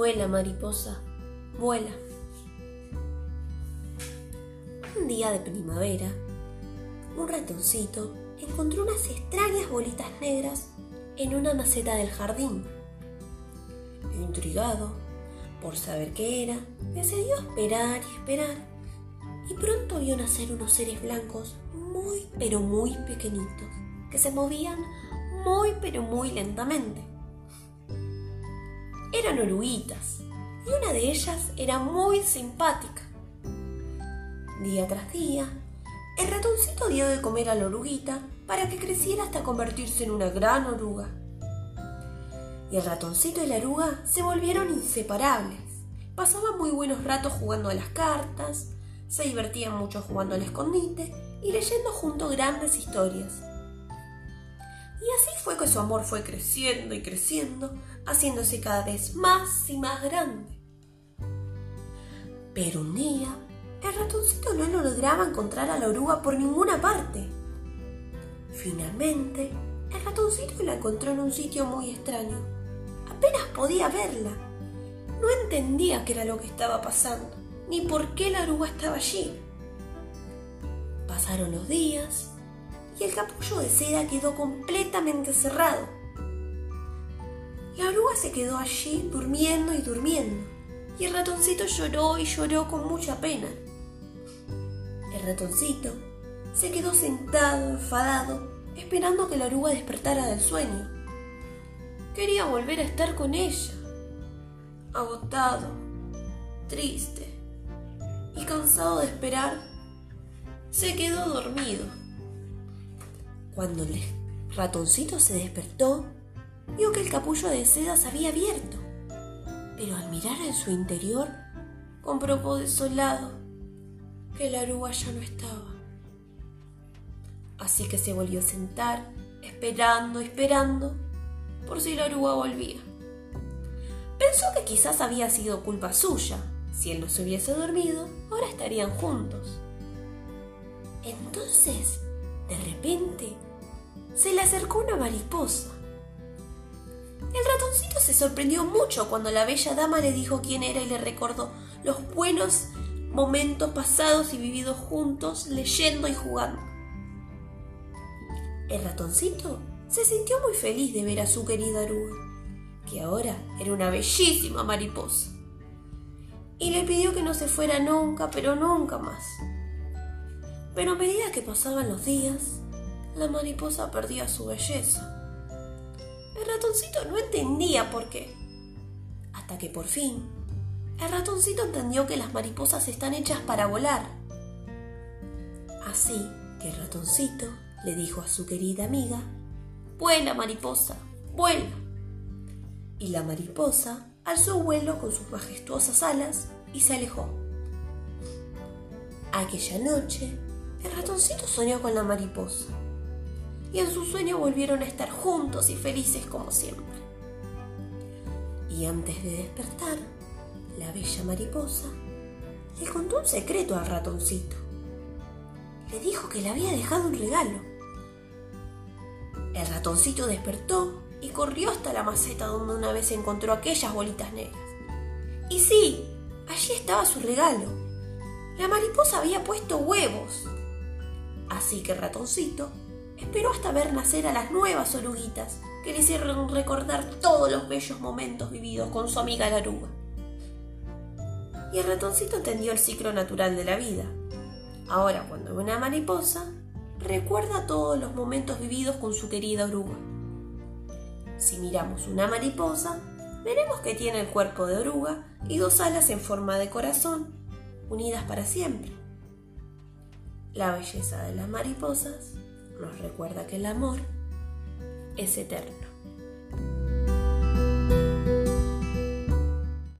Vuela, mariposa, vuela. Un día de primavera, un ratoncito encontró unas extrañas bolitas negras en una maceta del jardín. Intrigado por saber qué era, decidió esperar y esperar, y pronto vio nacer unos seres blancos muy pero muy pequeñitos, que se movían muy pero muy lentamente. Eran oruguitas, y una de ellas era muy simpática. Día tras día, el ratoncito dio de comer a la oruguita para que creciera hasta convertirse en una gran oruga. Y el ratoncito y la oruga se volvieron inseparables. Pasaban muy buenos ratos jugando a las cartas, se divertían mucho jugando al escondite y leyendo juntos grandes historias. Y así fue que su amor fue creciendo y creciendo, haciéndose cada vez más y más grande. Pero un día, el ratoncito no lo lograba encontrar a la oruga por ninguna parte. Finalmente, el ratoncito la encontró en un sitio muy extraño. Apenas podía verla. No entendía qué era lo que estaba pasando, ni por qué la oruga estaba allí. Pasaron los días y el capullo de seda quedó completamente cerrado. La oruga se quedó allí durmiendo y durmiendo, y el ratoncito lloró y lloró con mucha pena. El ratoncito se quedó sentado, enfadado, esperando que la oruga despertara del sueño. Quería volver a estar con ella. Agotado, triste y cansado de esperar, se quedó dormido. Cuando el ratoncito se despertó, vio que el capullo de seda se había abierto, pero al mirar en su interior, comprobó desolado que la oruga ya no estaba. Así que se volvió a sentar, esperando, esperando, por si la oruga volvía. Pensó que quizás había sido culpa suya. Si él no se hubiese dormido, ahora estarían juntos. Entonces, de repente, se le acercó una mariposa. El ratoncito se sorprendió mucho cuando la bella dama le dijo quién era y le recordó los buenos momentos pasados y vividos juntos leyendo y jugando. El ratoncito se sintió muy feliz de ver a su querida oruga, que ahora era una bellísima mariposa, y le pidió que no se fuera nunca, pero nunca más. Pero a medida que pasaban los días, la mariposa perdía su belleza. El ratoncito no entendía por qué, hasta que por fin el ratoncito entendió que las mariposas están hechas para volar. Así que el ratoncito le dijo a su querida amiga, Vuela, mariposa, vuela. Y la mariposa alzó vuelo con sus majestuosas alas y se alejó. Aquella noche, el ratoncito soñó con la mariposa. Y en su sueño volvieron a estar juntos y felices como siempre. Y antes de despertar, la bella mariposa le contó un secreto al ratoncito. Le dijo que le había dejado un regalo. El ratoncito despertó y corrió hasta la maceta donde una vez encontró aquellas bolitas negras. Y sí, allí estaba su regalo. La mariposa había puesto huevos. Así que ratoncito esperó hasta ver nacer a las nuevas oruguitas que le hicieron recordar todos los bellos momentos vividos con su amiga la oruga. Y el ratoncito entendió el ciclo natural de la vida. Ahora, cuando ve una mariposa, recuerda todos los momentos vividos con su querida oruga. Si miramos una mariposa, veremos que tiene el cuerpo de oruga y dos alas en forma de corazón, unidas para siempre. La belleza de las mariposas nos recuerda que el amor es eterno.